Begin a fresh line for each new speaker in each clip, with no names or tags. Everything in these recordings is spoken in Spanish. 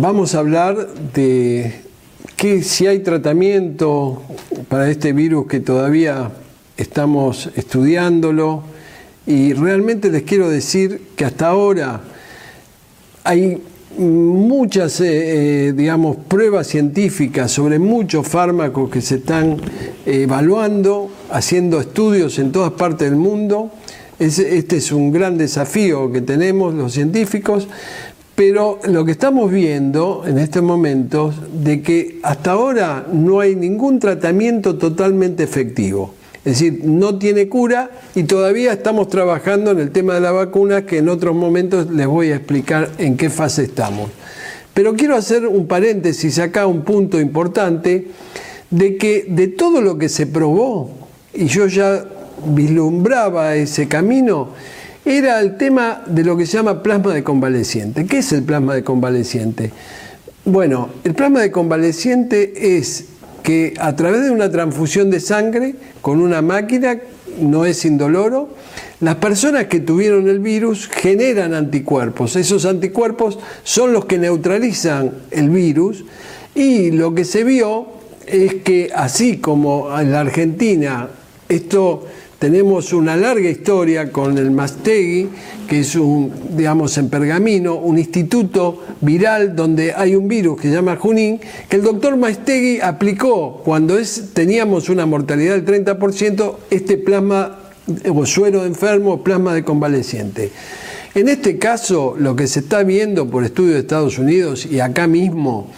vamos a hablar de que si hay tratamiento para este virus que todavía estamos estudiándolo y realmente les quiero decir que hasta ahora hay muchas, eh, eh, digamos, pruebas científicas sobre muchos fármacos que se están evaluando, haciendo estudios en todas partes del mundo. este es un gran desafío que tenemos los científicos, pero lo que estamos viendo en estos momentos de que hasta ahora no hay ningún tratamiento totalmente efectivo. Es decir, no tiene cura y todavía estamos trabajando en el tema de la vacuna que en otros momentos les voy a explicar en qué fase estamos. Pero quiero hacer un paréntesis acá, un punto importante, de que de todo lo que se probó, y yo ya vislumbraba ese camino, era el tema de lo que se llama plasma de convaleciente. ¿Qué es el plasma de convaleciente? Bueno, el plasma de convaleciente es que a través de una transfusión de sangre con una máquina, no es indoloro, las personas que tuvieron el virus generan anticuerpos. Esos anticuerpos son los que neutralizan el virus y lo que se vio es que así como en la Argentina esto tenemos una larga historia con el Mastegui, que es un, digamos, en pergamino, un instituto viral donde hay un virus que se llama Junín, que el doctor Mastegui aplicó cuando teníamos una mortalidad del 30%, este plasma o suero de enfermo, plasma de convaleciente. En este caso, lo que se está viendo por estudios de Estados Unidos y acá mismo,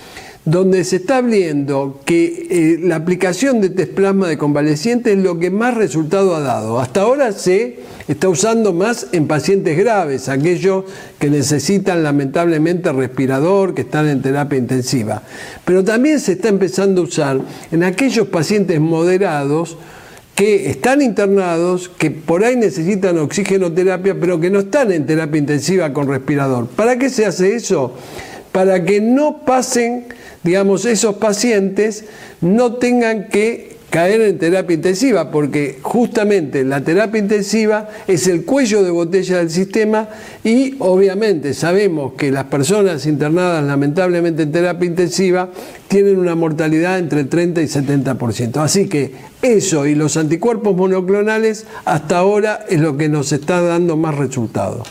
donde se está viendo que eh, la aplicación de test plasma de convaleciente es lo que más resultado ha dado. Hasta ahora se está usando más en pacientes graves, aquellos que necesitan lamentablemente respirador, que están en terapia intensiva. Pero también se está empezando a usar en aquellos pacientes moderados que están internados, que por ahí necesitan oxigenoterapia, pero que no están en terapia intensiva con respirador. ¿Para qué se hace eso? Para que no pasen digamos, esos pacientes no tengan que caer en terapia intensiva, porque justamente la terapia intensiva es el cuello de botella del sistema y obviamente sabemos que las personas internadas lamentablemente en terapia intensiva tienen una mortalidad entre 30 y 70%. Así que eso y los anticuerpos monoclonales hasta ahora es lo que nos está dando más resultados.